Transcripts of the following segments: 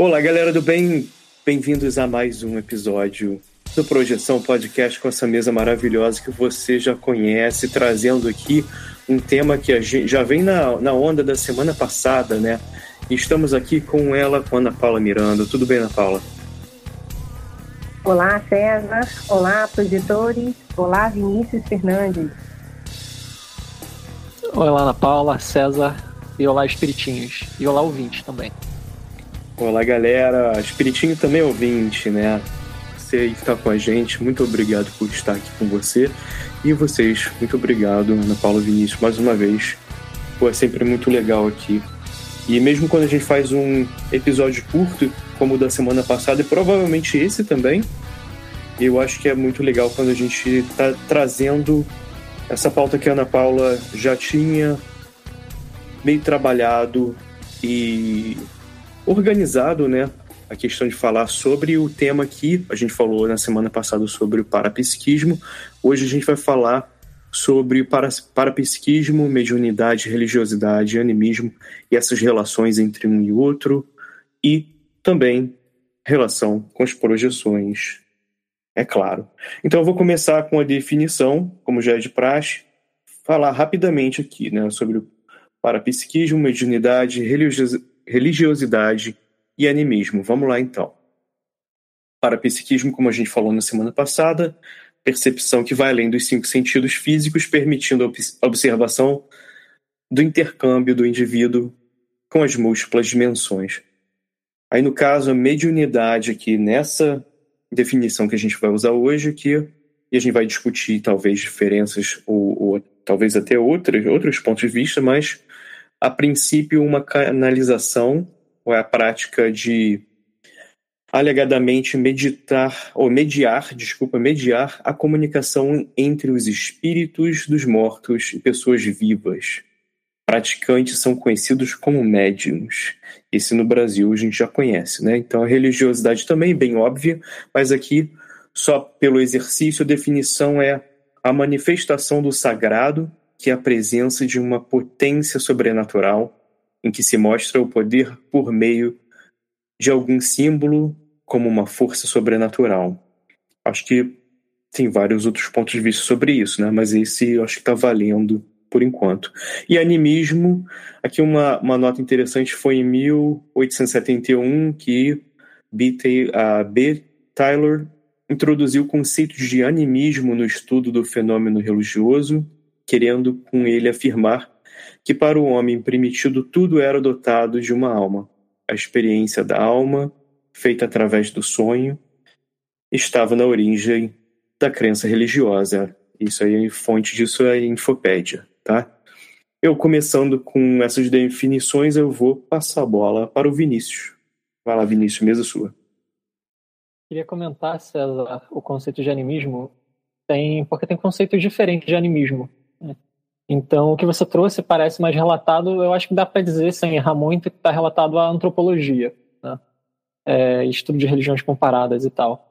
Olá, galera do bem, bem-vindos a mais um episódio do Projeção Podcast com essa mesa maravilhosa que você já conhece, trazendo aqui um tema que a gente já vem na, na onda da semana passada, né? E estamos aqui com ela, com Ana Paula Miranda. Tudo bem, Ana Paula? Olá, César. Olá, projetores. Olá, Vinícius Fernandes. Olá, Ana Paula, César e olá, Espiritinhos. E olá, ouvintes também. Olá, galera. Espiritinho também é ouvinte, né? Você que está com a gente, muito obrigado por estar aqui com você. E vocês, muito obrigado, Ana Paula Vinícius, mais uma vez. Pô, é sempre muito legal aqui. E mesmo quando a gente faz um episódio curto, como o da semana passada, e provavelmente esse também, eu acho que é muito legal quando a gente está trazendo essa pauta que a Ana Paula já tinha meio trabalhado e organizado, né? A questão de falar sobre o tema que a gente falou na semana passada sobre o parapsiquismo. Hoje a gente vai falar sobre para, parapsiquismo, mediunidade, religiosidade, animismo e essas relações entre um e outro e também relação com as projeções, é claro. Então eu vou começar com a definição, como já é de praxe, falar rapidamente aqui né, sobre o parapsiquismo, mediunidade, religiosidade e animismo. Vamos lá então. Parapsiquismo, como a gente falou na semana passada, percepção que vai além dos cinco sentidos físicos, permitindo a observação do intercâmbio do indivíduo com as múltiplas dimensões. Aí, no caso, a mediunidade aqui, nessa definição que a gente vai usar hoje aqui, e a gente vai discutir talvez diferenças ou, ou talvez até outros, outros pontos de vista, mas a princípio, uma canalização, ou é a prática de alegadamente meditar ou mediar, desculpa, mediar a comunicação entre os espíritos dos mortos e pessoas vivas. Praticantes são conhecidos como médiums. Esse no Brasil a gente já conhece, né? Então a religiosidade também é bem óbvia, mas aqui só pelo exercício a definição é a manifestação do sagrado que é a presença de uma potência sobrenatural em que se mostra o poder por meio de algum símbolo como uma força sobrenatural. Acho que tem vários outros pontos de vista sobre isso, né? mas esse acho que está valendo por enquanto. E animismo, aqui uma, uma nota interessante foi em 1871 que B. B. Taylor introduziu o conceito de animismo no estudo do fenômeno religioso querendo com ele afirmar que para o homem primitivo tudo era dotado de uma alma. A experiência da alma, feita através do sonho, estava na origem da crença religiosa. Isso aí, fonte disso é a Infopédia, tá? Eu começando com essas definições, eu vou passar a bola para o Vinícius. Vai lá, Vinícius, mesa sua. Queria comentar, César, o conceito de animismo tem porque tem conceitos diferentes de animismo. Então, o que você trouxe parece mais relatado, eu acho que dá para dizer, sem errar muito, que está relatado à antropologia. Né? é, estudo de religiões comparadas e tal.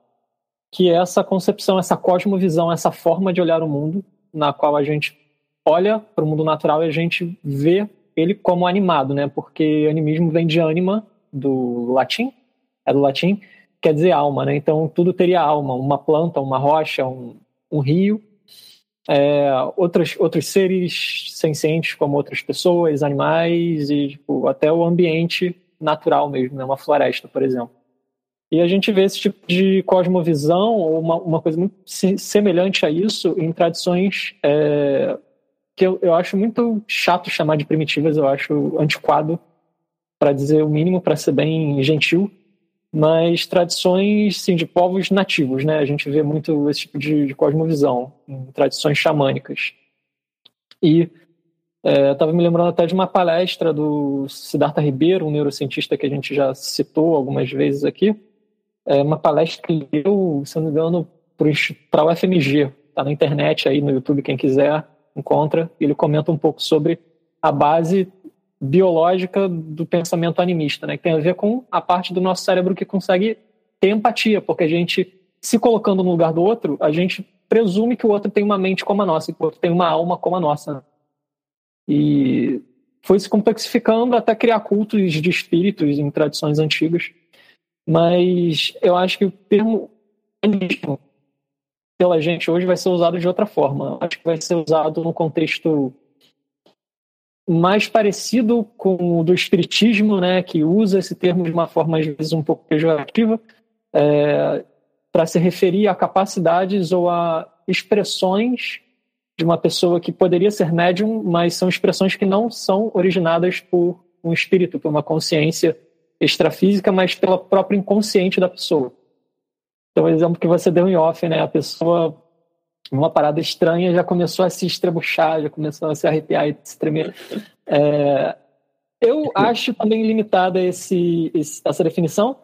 Que é essa concepção, essa cosmovisão, essa forma de olhar o mundo, na qual a gente olha para o mundo natural e a gente vê ele como animado, né? Porque animismo vem de anima, do latim, é do latim, quer dizer alma, né? Então tudo teria alma, uma planta, uma rocha, um, um rio, é, outros, outros seres sencientes como outras pessoas, animais e tipo, até o ambiente natural mesmo, né? uma floresta, por exemplo. E a gente vê esse tipo de cosmovisão ou uma, uma coisa muito semelhante a isso em tradições é, que eu, eu acho muito chato chamar de primitivas, eu acho antiquado, para dizer o mínimo, para ser bem gentil, mas tradições sim, de povos nativos, né? A gente vê muito esse tipo de, de cosmovisão tradições xamânicas. E é, estava me lembrando até de uma palestra do Siddhartha Ribeiro, um neurocientista que a gente já citou algumas vezes aqui. É uma palestra que ele deu, se não me engano, para o FMG. Está na internet aí no YouTube, quem quiser encontra. Ele comenta um pouco sobre a base biológica do pensamento animista, né? Que tem a ver com a parte do nosso cérebro que consegue ter empatia, porque a gente, se colocando no lugar do outro, a gente presume que o outro tem uma mente como a nossa, que o outro tem uma alma como a nossa. Né? E foi se complexificando até criar cultos de espíritos em tradições antigas. Mas eu acho que o termo pela gente hoje vai ser usado de outra forma. Acho que vai ser usado no contexto mais parecido com o do espiritismo, né, que usa esse termo de uma forma às vezes um pouco pejorativa, é, para se referir a capacidades ou a expressões de uma pessoa que poderia ser médium, mas são expressões que não são originadas por um espírito, por uma consciência extrafísica, mas pela própria inconsciente da pessoa. Então, o exemplo que você deu em off, né, a pessoa uma parada estranha, já começou a se estrebuchar, já começou a se arrepiar e se tremer. É, eu acho também limitada esse, esse, essa definição.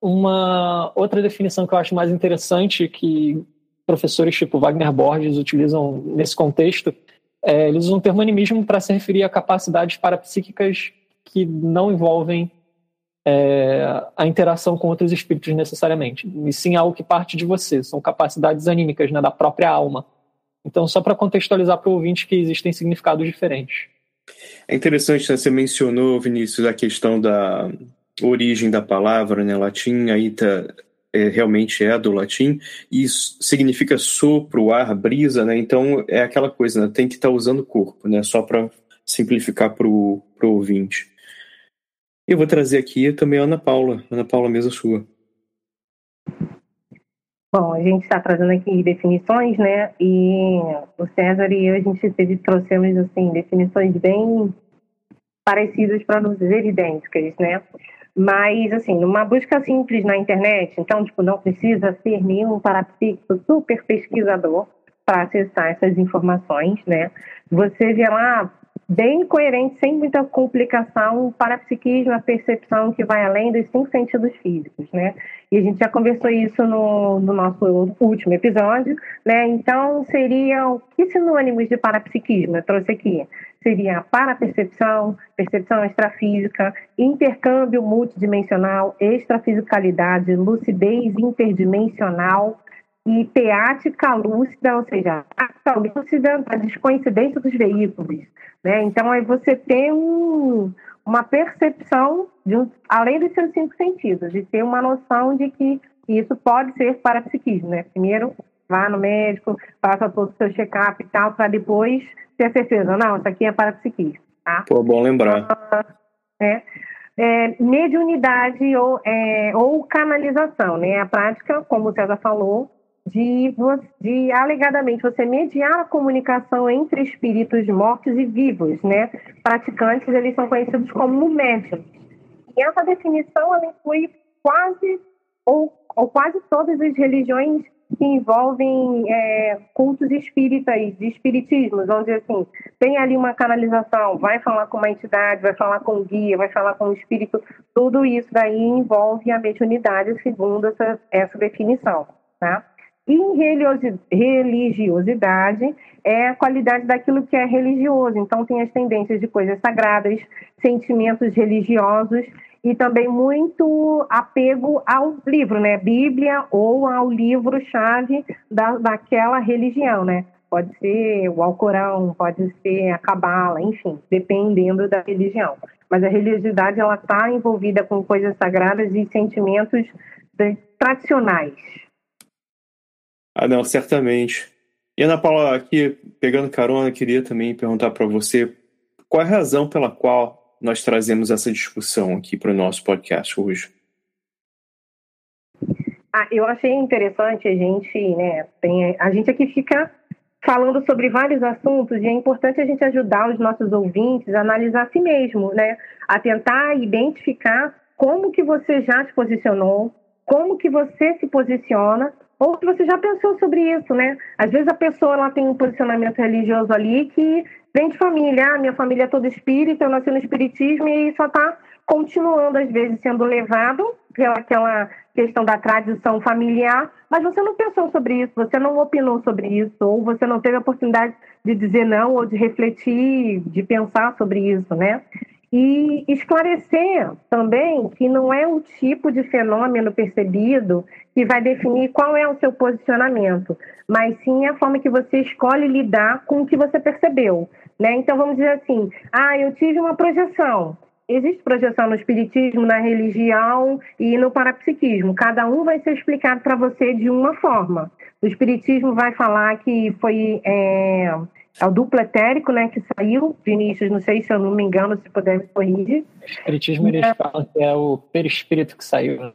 Uma outra definição que eu acho mais interessante, que professores tipo Wagner Borges utilizam nesse contexto, é, eles usam o termo animismo para se referir a capacidades parapsíquicas que não envolvem é, a interação com outros espíritos necessariamente, e sim algo que parte de você, são capacidades anímicas, né, da própria alma. Então, só para contextualizar para o ouvinte que existem significados diferentes. É interessante, né, você mencionou, Vinícius, a questão da origem da palavra, né, latim, aí tá, é, realmente é do latim, e significa sopro, ar, brisa, né, então é aquela coisa, né, tem que estar tá usando o corpo, né, só para simplificar para o ouvinte. Eu vou trazer aqui também a Ana Paula. Ana Paula, mesa sua. Bom, a gente está trazendo aqui definições, né? E o César e eu, a gente teve, trouxemos, assim, definições bem parecidas para não dizer idênticas, né? Mas, assim, numa busca simples na internet, então, tipo, não precisa ser nenhum parapsíquico super pesquisador para acessar essas informações, né? Você vê lá bem coerente, sem muita complicação, o parapsiquismo, a percepção que vai além dos cinco sentidos físicos, né? E a gente já conversou isso no, no nosso último episódio, né? Então, seriam que sinônimos de parapsiquismo? Eu trouxe aqui. Seria parapercepção, percepção extrafísica, intercâmbio multidimensional, extrafisicalidade, lucidez interdimensional, e teática lúcida, ou seja, a lúcida da descoincidência dos veículos, né? Então, aí você tem um, uma percepção, de um, além dos seus cinco sentidos, de ter uma noção de que isso pode ser parapsiquismo. Né? Primeiro, vá no médico, faça todo o seu check-up e tal, para depois ter certeza, não, isso aqui é parapsiquismo. Tá? Pô, bom lembrar. É, é, mediunidade ou, é, ou canalização, né? A prática, como o César falou, de, de alegadamente você mediar a comunicação entre espíritos mortos e vivos, né? Praticantes, eles são conhecidos como médiums. E essa definição, ela inclui quase ou, ou quase todas as religiões que envolvem é, cultos espíritas, de espiritismo, onde assim, tem ali uma canalização, vai falar com uma entidade, vai falar com um guia, vai falar com um espírito, tudo isso daí envolve a mediunidade segundo essa, essa definição, tá? E religiosidade é a qualidade daquilo que é religioso. Então, tem as tendências de coisas sagradas, sentimentos religiosos E também muito apego ao livro, né? Bíblia ou ao livro-chave da, daquela religião, né? Pode ser o Alcorão, pode ser a Cabala, enfim, dependendo da religião. Mas a religiosidade ela está envolvida com coisas sagradas e sentimentos tradicionais. Ah, não, certamente. E Ana Paula, aqui pegando carona, queria também perguntar para você qual é a razão pela qual nós trazemos essa discussão aqui para o nosso podcast hoje. Ah, eu achei interessante a gente, né, tem, a gente aqui fica falando sobre vários assuntos e é importante a gente ajudar os nossos ouvintes a analisar a si mesmo, né, a tentar identificar como que você já se posicionou, como que você se posiciona ou se você já pensou sobre isso, né? Às vezes a pessoa ela tem um posicionamento religioso ali que vem de família, ah, minha família é toda espírita, eu nasci no espiritismo e só está continuando às vezes sendo levado pelaquela questão da tradição familiar, mas você não pensou sobre isso, você não opinou sobre isso, ou você não teve a oportunidade de dizer não ou de refletir, de pensar sobre isso, né? E esclarecer também que não é o tipo de fenômeno percebido que vai definir qual é o seu posicionamento, mas sim a forma que você escolhe lidar com o que você percebeu. Né? Então vamos dizer assim: ah, eu tive uma projeção. Existe projeção no espiritismo, na religião e no parapsiquismo. Cada um vai ser explicado para você de uma forma. O espiritismo vai falar que foi é, é o duplo etérico, né, que saiu. Vinícius, não sei se eu não me engano, se puder me corrigir. O espiritismo, eles é. falam que é o perispírito que saiu. Né?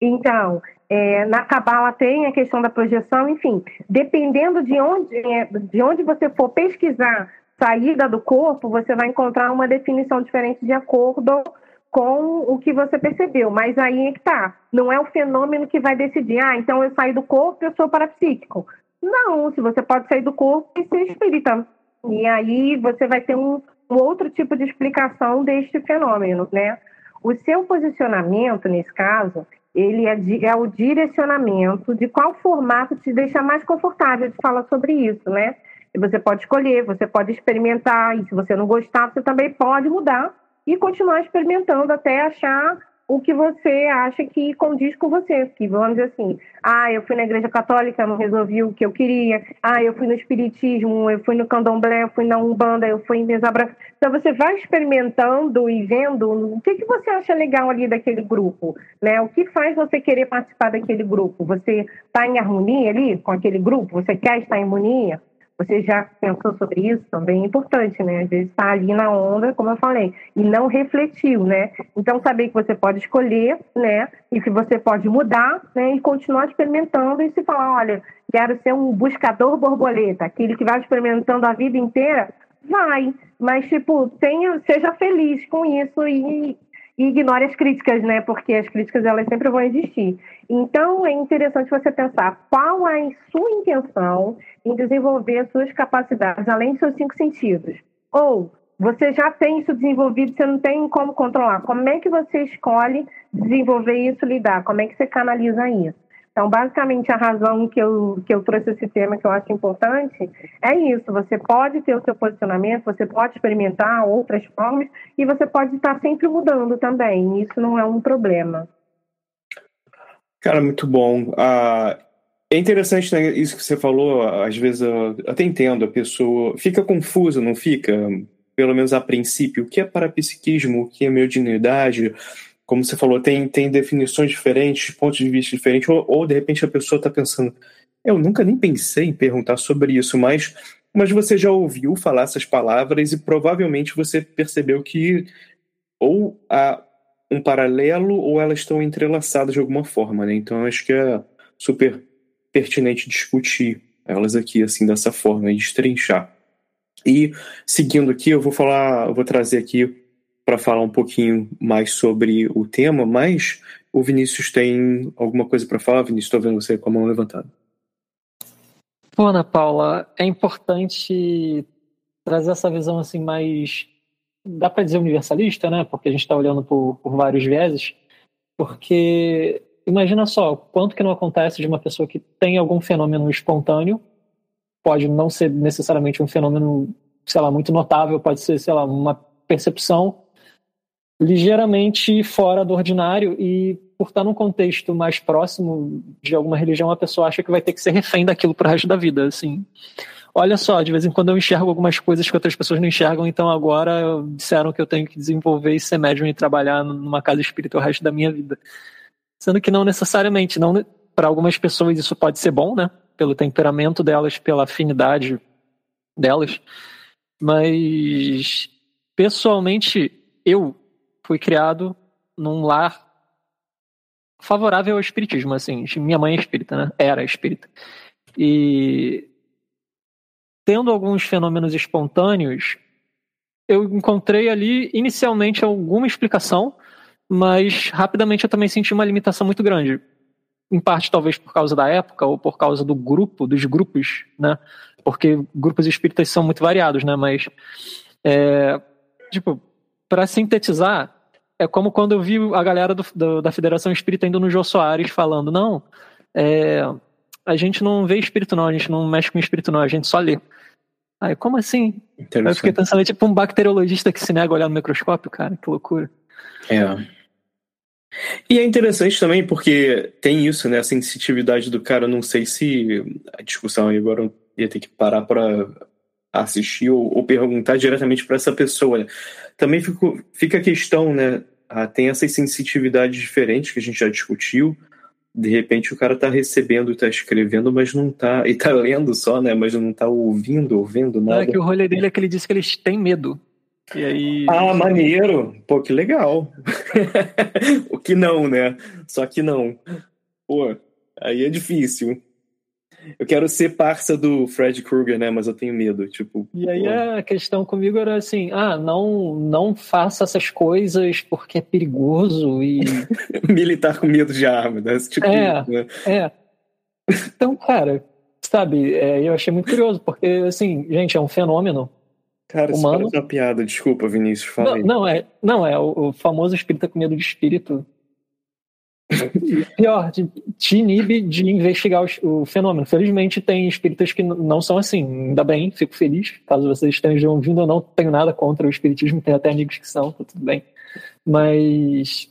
Então, é, na Cabala tem a questão da projeção, enfim, dependendo de onde, é, de onde você for pesquisar saída do corpo, você vai encontrar uma definição diferente de acordo com o que você percebeu. Mas aí é que tá. Não é o fenômeno que vai decidir, ah, então eu saí do corpo, eu sou parapsíquico. Não, se você pode sair do corpo e ser espírita. E aí você vai ter um, um outro tipo de explicação deste fenômeno, né? O seu posicionamento, nesse caso, ele é, de, é o direcionamento de qual formato te deixa mais confortável de falar sobre isso, né? E você pode escolher, você pode experimentar, e se você não gostar, você também pode mudar e continuar experimentando até achar o que você acha que condiz com você. Que vamos dizer assim, ah, eu fui na igreja católica, não resolvi o que eu queria. Ah, eu fui no espiritismo, eu fui no candomblé, eu fui na umbanda, eu fui em desabra. Então você vai experimentando e vendo o que, que você acha legal ali daquele grupo, né? O que faz você querer participar daquele grupo? Você está em harmonia ali com aquele grupo? Você quer estar em harmonia? Você já pensou sobre isso? Também é importante, né? Às vezes está ali na onda, como eu falei, e não refletiu, né? Então, saber que você pode escolher, né? E que você pode mudar, né? E continuar experimentando e se falar, olha, quero ser um buscador borboleta, aquele que vai experimentando a vida inteira, vai. Mas, tipo, tenha, seja feliz com isso e, e ignore as críticas, né? Porque as críticas elas sempre vão existir. Então é interessante você pensar qual é a sua intenção em desenvolver suas capacidades, além dos seus cinco sentidos. Ou você já tem isso desenvolvido, você não tem como controlar. Como é que você escolhe desenvolver isso, lidar? Como é que você canaliza isso? Então, basicamente, a razão que eu, que eu trouxe esse tema que eu acho importante é isso. Você pode ter o seu posicionamento, você pode experimentar outras formas e você pode estar sempre mudando também. Isso não é um problema. Cara, muito bom. Ah, é interessante né, isso que você falou. Às vezes, eu até entendo, a pessoa fica confusa, não fica? Pelo menos a princípio. O que é parapsiquismo? O que é mediunidade? como você falou, tem, tem definições diferentes, pontos de vista diferentes, ou, ou de repente a pessoa está pensando, eu nunca nem pensei em perguntar sobre isso, mas, mas você já ouviu falar essas palavras e provavelmente você percebeu que ou há um paralelo ou elas estão entrelaçadas de alguma forma, né? Então acho que é super pertinente discutir elas aqui assim dessa forma e destrinchar. E seguindo aqui, eu vou falar, eu vou trazer aqui para falar um pouquinho mais sobre o tema, mas o Vinícius tem alguma coisa para falar? Vinícius, estou vendo você com a mão levantada. Pô, Ana Paula, é importante trazer essa visão assim mais, dá para dizer universalista, né? Porque a gente está olhando por, por vários vieses, porque imagina só, quanto que não acontece de uma pessoa que tem algum fenômeno espontâneo, pode não ser necessariamente um fenômeno, sei lá, muito notável, pode ser, sei lá, uma percepção ligeiramente fora do ordinário e por estar num contexto mais próximo de alguma religião, a pessoa acha que vai ter que ser refém daquilo pro resto da vida, assim. Olha só, de vez em quando eu enxergo algumas coisas que outras pessoas não enxergam, então agora disseram que eu tenho que desenvolver e ser médium e trabalhar numa casa espírita o resto da minha vida. Sendo que não necessariamente, não para algumas pessoas isso pode ser bom, né? Pelo temperamento delas, pela afinidade delas. Mas pessoalmente eu fui criado num lar favorável ao espiritismo, assim. Minha mãe é espírita, né? Era espírita. E tendo alguns fenômenos espontâneos, eu encontrei ali inicialmente alguma explicação, mas rapidamente eu também senti uma limitação muito grande. Em parte, talvez por causa da época ou por causa do grupo, dos grupos, né? Porque grupos espíritas são muito variados, né? Mas, é, tipo, para sintetizar, é como quando eu vi a galera do, do, da Federação Espírita indo no Jô Soares falando, não, é, a gente não vê espírito não, a gente não mexe com espírito não, a gente só lê. Aí, como assim? Eu fiquei pensando, é tipo um bacteriologista que se nega a olhar no microscópio, cara, que loucura. É. E é interessante também porque tem isso, né? A sensitividade do cara, não sei se a discussão aí agora eu ia ter que parar para assistir ou, ou, perguntar diretamente para essa pessoa. Né? Também fico, fica a questão, né? Ah, tem essas sensitividades diferentes que a gente já discutiu. De repente o cara está recebendo, está escrevendo, mas não está E está lendo só, né? Mas não está ouvindo, ouvindo nada. é que o rolê dele é que ele disse que eles têm medo. E aí. Ah, maneiro! Pô, que legal! o que não, né? Só que não. Pô, aí é difícil eu quero ser parça do Fred Krueger, né? Mas eu tenho medo, tipo. E aí pô. a questão comigo era assim, ah, não, não faça essas coisas porque é perigoso e militar com medo de arma, né? Esse tipo é, de, né? é. Então, cara, sabe? É, eu achei muito curioso porque assim, gente, é um fenômeno. Cara, humano. isso é uma piada, desculpa, Vinícius, fala não, não, é, não, é o, o famoso espírita com medo de espírito Pior, te inibe de investigar o, o, fenômeno. Felizmente tem espíritas que não são assim. Ainda bem, fico feliz. Caso vocês estejam ouvindo, eu não tenho nada contra o espiritismo, tem até amigos que são, tá tudo bem. Mas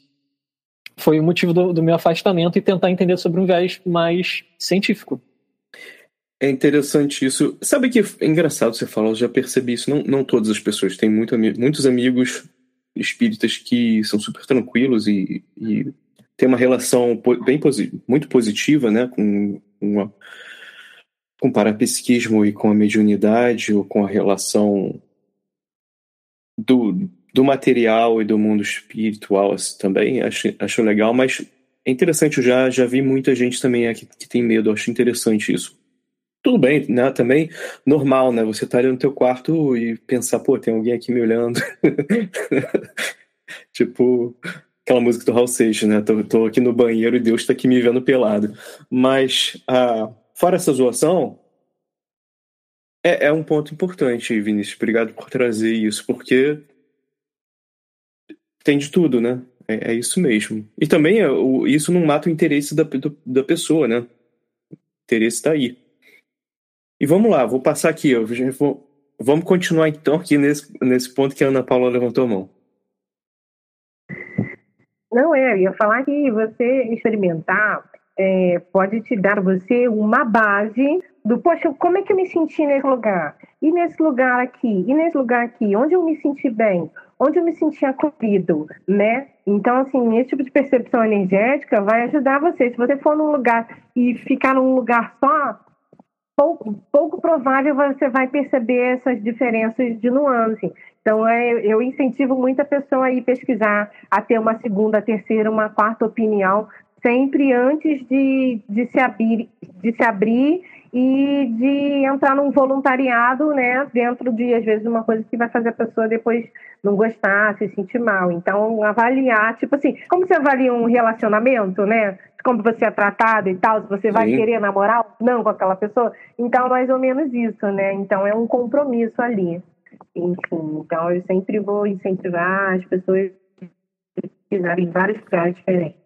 foi o motivo do, do meu afastamento e tentar entender sobre um viés mais científico. É interessante isso. Sabe que é engraçado você falar, eu já percebi isso. Não, não todas as pessoas. Tem muito, muitos amigos espíritas que são super tranquilos e, e tem uma relação bem muito positiva né, com, uma, com o parapsiquismo e com a mediunidade, ou com a relação do, do material e do mundo espiritual assim, também. Acho, acho legal, mas é interessante, eu já, já vi muita gente também aqui que tem medo, acho interessante isso. Tudo bem, né? Também normal, né? Você tá ali no teu quarto e pensar, pô, tem alguém aqui me olhando. tipo, aquela música do Raul Seixas, né? Tô, tô, aqui no banheiro e Deus tá aqui me vendo pelado. Mas, ah, fora essa zoação, é, é um ponto importante, Vinícius. Obrigado por trazer isso, porque tem de tudo, né? É, é isso mesmo. E também é, isso não mata o interesse da, do, da pessoa, né? O interesse está aí. E vamos lá, vou passar aqui. Eu vou, vamos continuar então aqui nesse, nesse ponto que a Ana Paula levantou a mão. Não é, eu ia falar que você experimentar é, pode te dar você uma base do, poxa, como é que eu me senti nesse lugar? E nesse lugar aqui? E nesse lugar aqui? Onde eu me senti bem? Onde eu me senti acolhido, né? Então, assim, esse tipo de percepção energética vai ajudar você. Se você for num lugar e ficar num lugar só, pouco, pouco provável você vai perceber essas diferenças de nuance. Então, é, eu incentivo muita pessoa a ir pesquisar, a ter uma segunda, terceira, uma quarta opinião, sempre antes de, de, se, abrir, de se abrir e de entrar num voluntariado, né, dentro de, às vezes, uma coisa que vai fazer a pessoa depois não gostar, se sentir mal. Então, avaliar, tipo assim, como você avalia um relacionamento, né? Como você é tratado e tal, se você vai Sim. querer namorar ou não com aquela pessoa. Então, mais ou menos isso, né? Então, é um compromisso ali. Enfim, então eu sempre vou incentivar as pessoas a pesquisarem em vários lugares diferentes.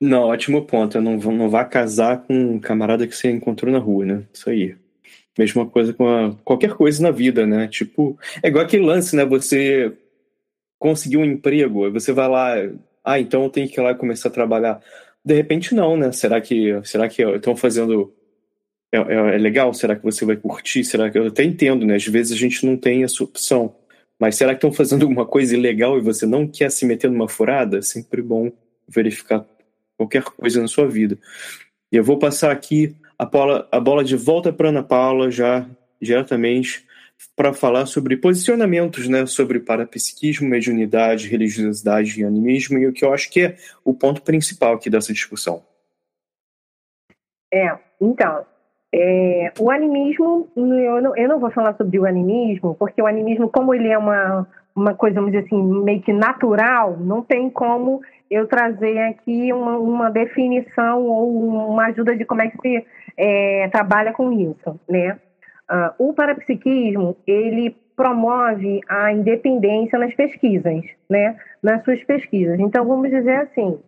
Não, ótimo ponto. Não, não vá casar com um camarada que você encontrou na rua, né? Isso aí. Mesma coisa com a, qualquer coisa na vida, né? Tipo, é igual aquele lance, né? Você conseguir um emprego, você vai lá, ah, então eu tenho que ir lá começar a trabalhar. De repente não, né? Será que será que estão fazendo é, é, é, legal? Será que você vai curtir? Será que eu até entendo, né? Às vezes a gente não tem essa opção. Mas será que estão fazendo alguma coisa ilegal e você não quer se meter numa furada? Sempre bom verificar qualquer coisa na sua vida. E eu vou passar aqui a bola, a bola de volta para Ana Paula já diretamente para falar sobre posicionamentos, né, sobre parapsiquismo, mediunidade, religiosidade e animismo, e o que eu acho que é o ponto principal aqui dessa discussão. É, então, é, o animismo, eu não, eu não vou falar sobre o animismo, porque o animismo, como ele é uma, uma coisa, vamos dizer assim, meio que natural, não tem como eu trazer aqui uma, uma definição ou uma ajuda de como é que se é, trabalha com isso, né? Uh, o parapsiquismo, ele promove a independência nas pesquisas, né? Nas suas pesquisas. Então, vamos dizer assim,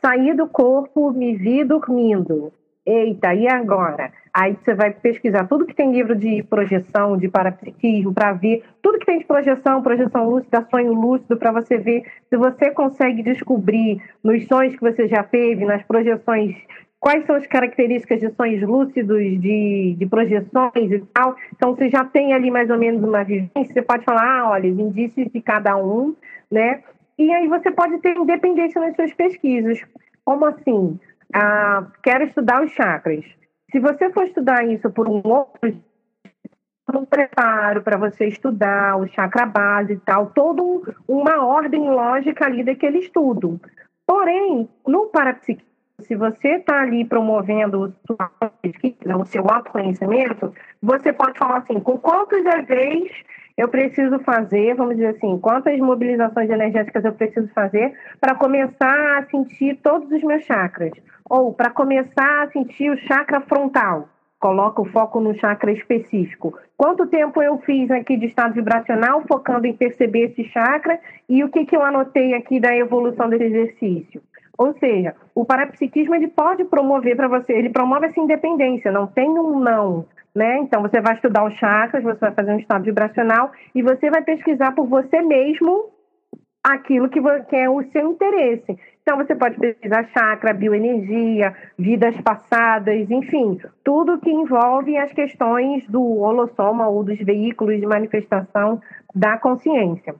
sair do corpo, me vi dormindo. Eita, e agora? Aí você vai pesquisar tudo que tem livro de projeção, de parapsiquismo, para ver tudo que tem de projeção, projeção lúcida, sonho lúcido, para você ver se você consegue descobrir nos sonhos que você já teve, nas projeções quais são as características de sonhos lúcidos, de, de projeções e tal. Então, você já tem ali mais ou menos uma vivência, você pode falar, ah, olha, os indícios de cada um, né? E aí você pode ter independência nas suas pesquisas. Como assim? Ah, quero estudar os chakras. Se você for estudar isso por um outro um preparo para você estudar o chakra base e tal, toda um, uma ordem lógica ali daquele estudo. Porém, no parapsiquismo, se você está ali promovendo sua pesquisa, o seu autoconhecimento, você pode falar assim, com quantos EVs eu preciso fazer, vamos dizer assim, quantas mobilizações energéticas eu preciso fazer para começar a sentir todos os meus chakras? Ou para começar a sentir o chakra frontal? Coloca o foco no chakra específico. Quanto tempo eu fiz aqui de estado vibracional, focando em perceber esse chakra, e o que, que eu anotei aqui da evolução desse exercício? Ou seja, o parapsiquismo ele pode promover para você, ele promove essa independência, não tem um não. Né? Então, você vai estudar os chakras, você vai fazer um estado vibracional e você vai pesquisar por você mesmo aquilo que, que é o seu interesse. Então, você pode pesquisar chakra, bioenergia, vidas passadas, enfim, tudo que envolve as questões do holossoma ou dos veículos de manifestação da consciência.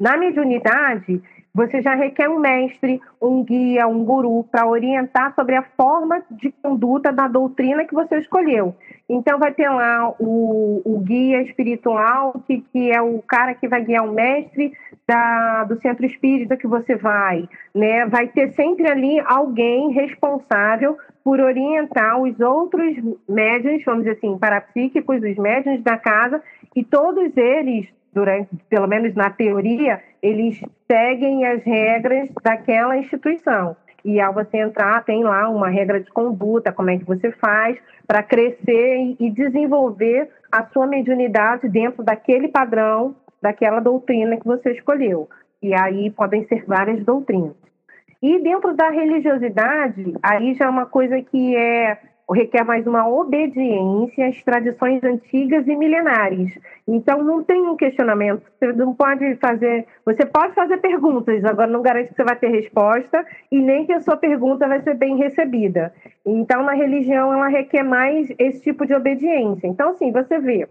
Na mediunidade, você já requer um mestre, um guia, um guru para orientar sobre a forma de conduta da doutrina que você escolheu. Então, vai ter lá o, o guia espiritual, que, que é o cara que vai guiar o mestre da, do centro espírita que você vai. Né? Vai ter sempre ali alguém responsável por orientar os outros médiuns, vamos dizer assim, parapsíquicos, os médiuns da casa, e todos eles durante, pelo menos na teoria, eles seguem as regras daquela instituição. E ao você entrar, tem lá uma regra de conduta, como é que você faz para crescer e desenvolver a sua mediunidade dentro daquele padrão, daquela doutrina que você escolheu. E aí podem ser várias doutrinas. E dentro da religiosidade, aí já é uma coisa que é requer mais uma obediência às tradições antigas e milenares. Então não tem um questionamento. Você não pode fazer. Você pode fazer perguntas, agora não garante que você vai ter resposta e nem que a sua pergunta vai ser bem recebida. Então na religião ela requer mais esse tipo de obediência. Então assim você vê.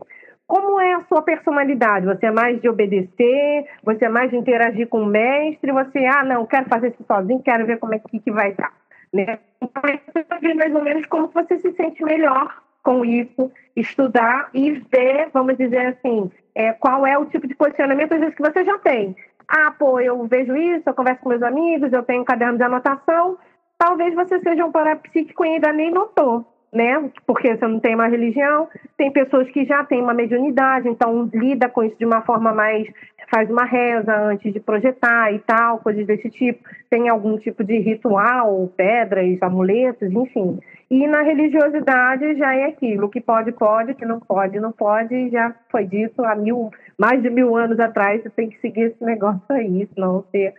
Como é a sua personalidade? Você é mais de obedecer? Você é mais de interagir com o mestre? Você, ah, não, quero fazer isso sozinho, quero ver como é que, que vai estar. Né? Então, é mais ou menos como você se sente melhor com isso, estudar e ver, vamos dizer assim, é, qual é o tipo de posicionamento, às vezes, que você já tem. Ah, pô, eu vejo isso, eu converso com meus amigos, eu tenho um caderno de anotação. Talvez você seja um parapsíquico e ainda nem notou né? Porque você não tem uma religião, tem pessoas que já têm uma mediunidade, então lida com isso de uma forma mais faz uma reza antes de projetar e tal, coisas desse tipo. Tem algum tipo de ritual, pedras, amuletos, enfim. E na religiosidade já é aquilo, que pode, pode, que não pode, não pode, já foi dito há mil, mais de mil anos atrás, você tem que seguir esse negócio aí, senão você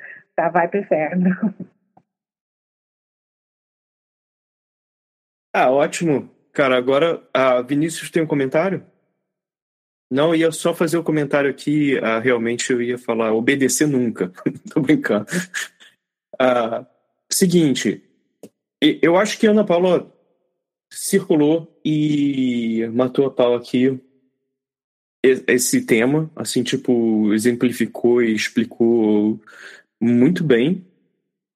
vai pro inferno. Ah, ótimo. Cara, agora a Vinícius tem um comentário? Não, ia só fazer o um comentário aqui, uh, realmente eu ia falar obedecer nunca. Tô brincando. Uh, seguinte, eu acho que a Ana Paula circulou e matou a pau aqui esse tema, assim, tipo, exemplificou e explicou muito bem.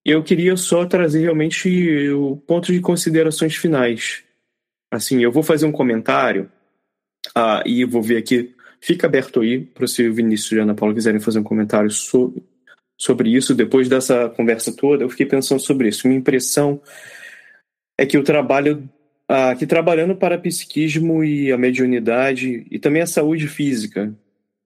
Eu queria só trazer realmente o ponto de considerações finais. Assim, eu vou fazer um comentário ah, e vou ver aqui. Fica aberto aí para se o Vinícius e a Ana Paula quiserem fazer um comentário sobre, sobre isso. Depois dessa conversa toda, eu fiquei pensando sobre isso. Minha impressão é que o trabalho ah, que trabalhando para psiquismo e a mediunidade e também a saúde física,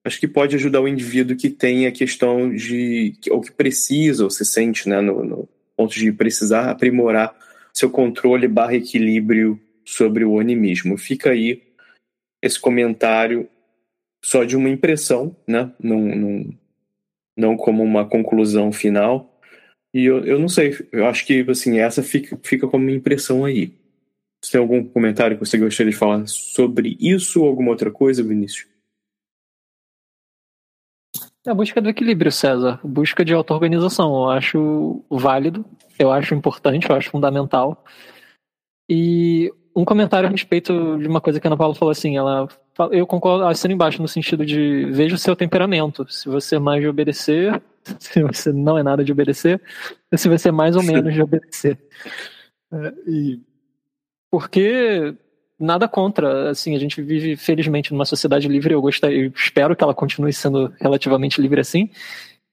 acho que pode ajudar o indivíduo que tem a questão de ou que precisa ou se sente, né, no, no ponto de precisar aprimorar seu controle barra equilíbrio sobre o animismo. Fica aí esse comentário só de uma impressão, né? Não, não, não como uma conclusão final. E eu, eu não sei, eu acho que assim, essa fica, fica como uma impressão aí. Você tem algum comentário que você gostaria de falar sobre isso ou alguma outra coisa, Vinícius? É a busca do equilíbrio, César. Busca de auto-organização. Eu acho válido, eu acho importante, eu acho fundamental. E um comentário a respeito de uma coisa que a Ana Paula falou assim, ela eu concordo, assino embaixo no sentido de veja o seu temperamento. Se você é mais de obedecer, se você não é nada de obedecer, se você é mais ou menos de obedecer. É, e porque nada contra, assim, a gente vive felizmente numa sociedade livre, eu gostaria, eu espero que ela continue sendo relativamente livre assim,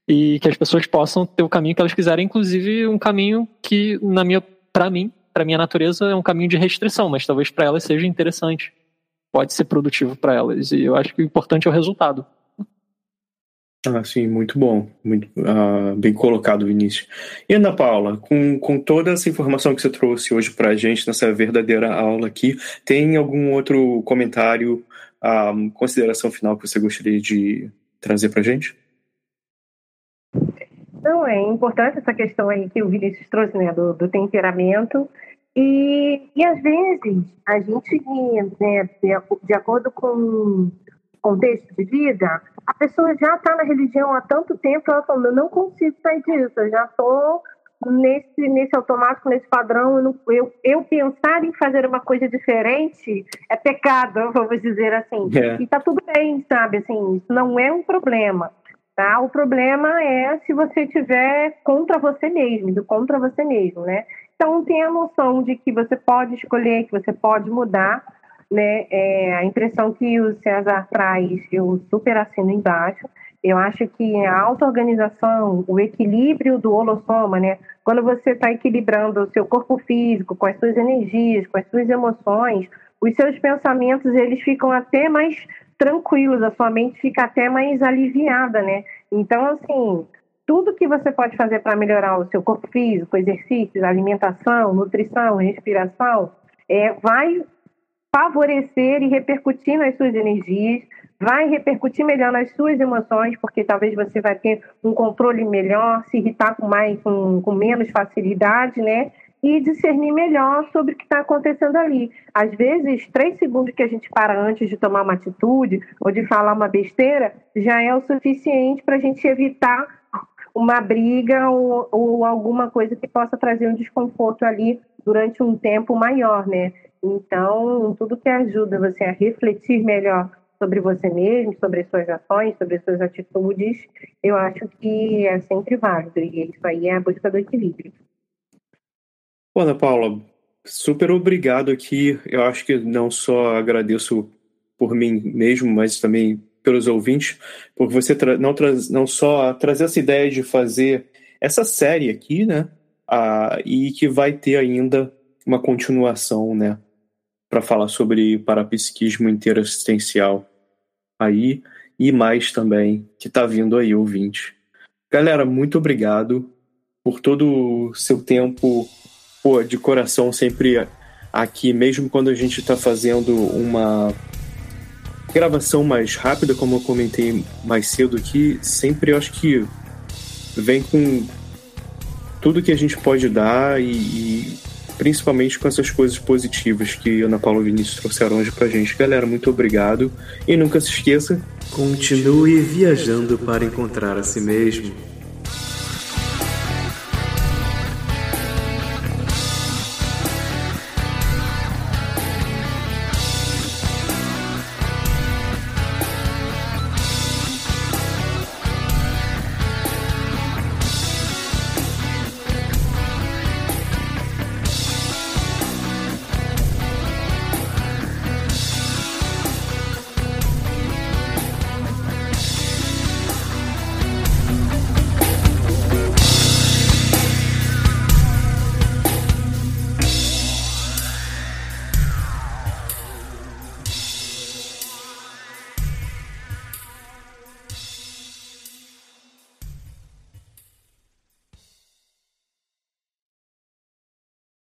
e que as pessoas possam ter o caminho que elas quiserem, inclusive um caminho que na minha para mim, para minha natureza é um caminho de restrição, mas talvez para elas seja interessante. Pode ser produtivo para elas, e eu acho que o importante é o resultado. Ah, sim, muito bom. Muito uh, bem colocado, Vinícius. E Ana Paula, com, com toda essa informação que você trouxe hoje para a gente nessa verdadeira aula aqui, tem algum outro comentário, uh, consideração final que você gostaria de trazer para a gente? Não, é importante essa questão aí que o Vinícius trouxe, né, do, do temperamento. E, e às vezes a gente, né, de, de acordo com contexto de vida, a pessoa já está na religião há tanto tempo, ela fala, eu não consigo sair disso, eu já estou nesse, nesse automático, nesse padrão, eu, não, eu, eu, pensar em fazer uma coisa diferente é pecado, vamos dizer assim. É. E tá tudo bem, sabe? Assim, isso não é um problema. Tá? O problema é se você tiver contra você mesmo, contra você mesmo, né? Então tenha a noção de que você pode escolher, que você pode mudar, né? É, a impressão que o César traz, eu super assino embaixo. Eu acho que a auto-organização, o equilíbrio do holossoma, né? Quando você está equilibrando o seu corpo físico com as suas energias, com as suas emoções, os seus pensamentos eles ficam até mais tranquilos, a sua mente fica até mais aliviada, né? Então, assim, tudo que você pode fazer para melhorar o seu corpo físico, exercícios, alimentação, nutrição, respiração, é, vai favorecer e repercutir nas suas energias, vai repercutir melhor nas suas emoções, porque talvez você vai ter um controle melhor, se irritar com mais, com, com menos facilidade, né? E discernir melhor sobre o que está acontecendo ali. Às vezes, três segundos que a gente para antes de tomar uma atitude ou de falar uma besteira já é o suficiente para a gente evitar uma briga ou, ou alguma coisa que possa trazer um desconforto ali durante um tempo maior, né? Então, tudo que ajuda você a refletir melhor sobre você mesmo, sobre as suas ações, sobre as suas atitudes, eu acho que é sempre válido. E isso aí é a busca do equilíbrio. Bom, Ana Paula, super obrigado aqui. Eu acho que não só agradeço por mim mesmo, mas também pelos ouvintes, por você não, não só trazer essa ideia de fazer essa série aqui, né? Ah, e que vai ter ainda uma continuação, né? Para falar sobre parapsiquismo interassistencial aí e mais também que está vindo aí, ouvinte. Galera, muito obrigado por todo o seu tempo pô, de coração sempre aqui, mesmo quando a gente está fazendo uma gravação mais rápida, como eu comentei mais cedo aqui, sempre eu acho que vem com tudo que a gente pode dar e, e principalmente com essas coisas positivas que Ana Paula Vinícius trouxeram hoje pra gente. Galera, muito obrigado. E nunca se esqueça: continue viajando para encontrar a si mesmo.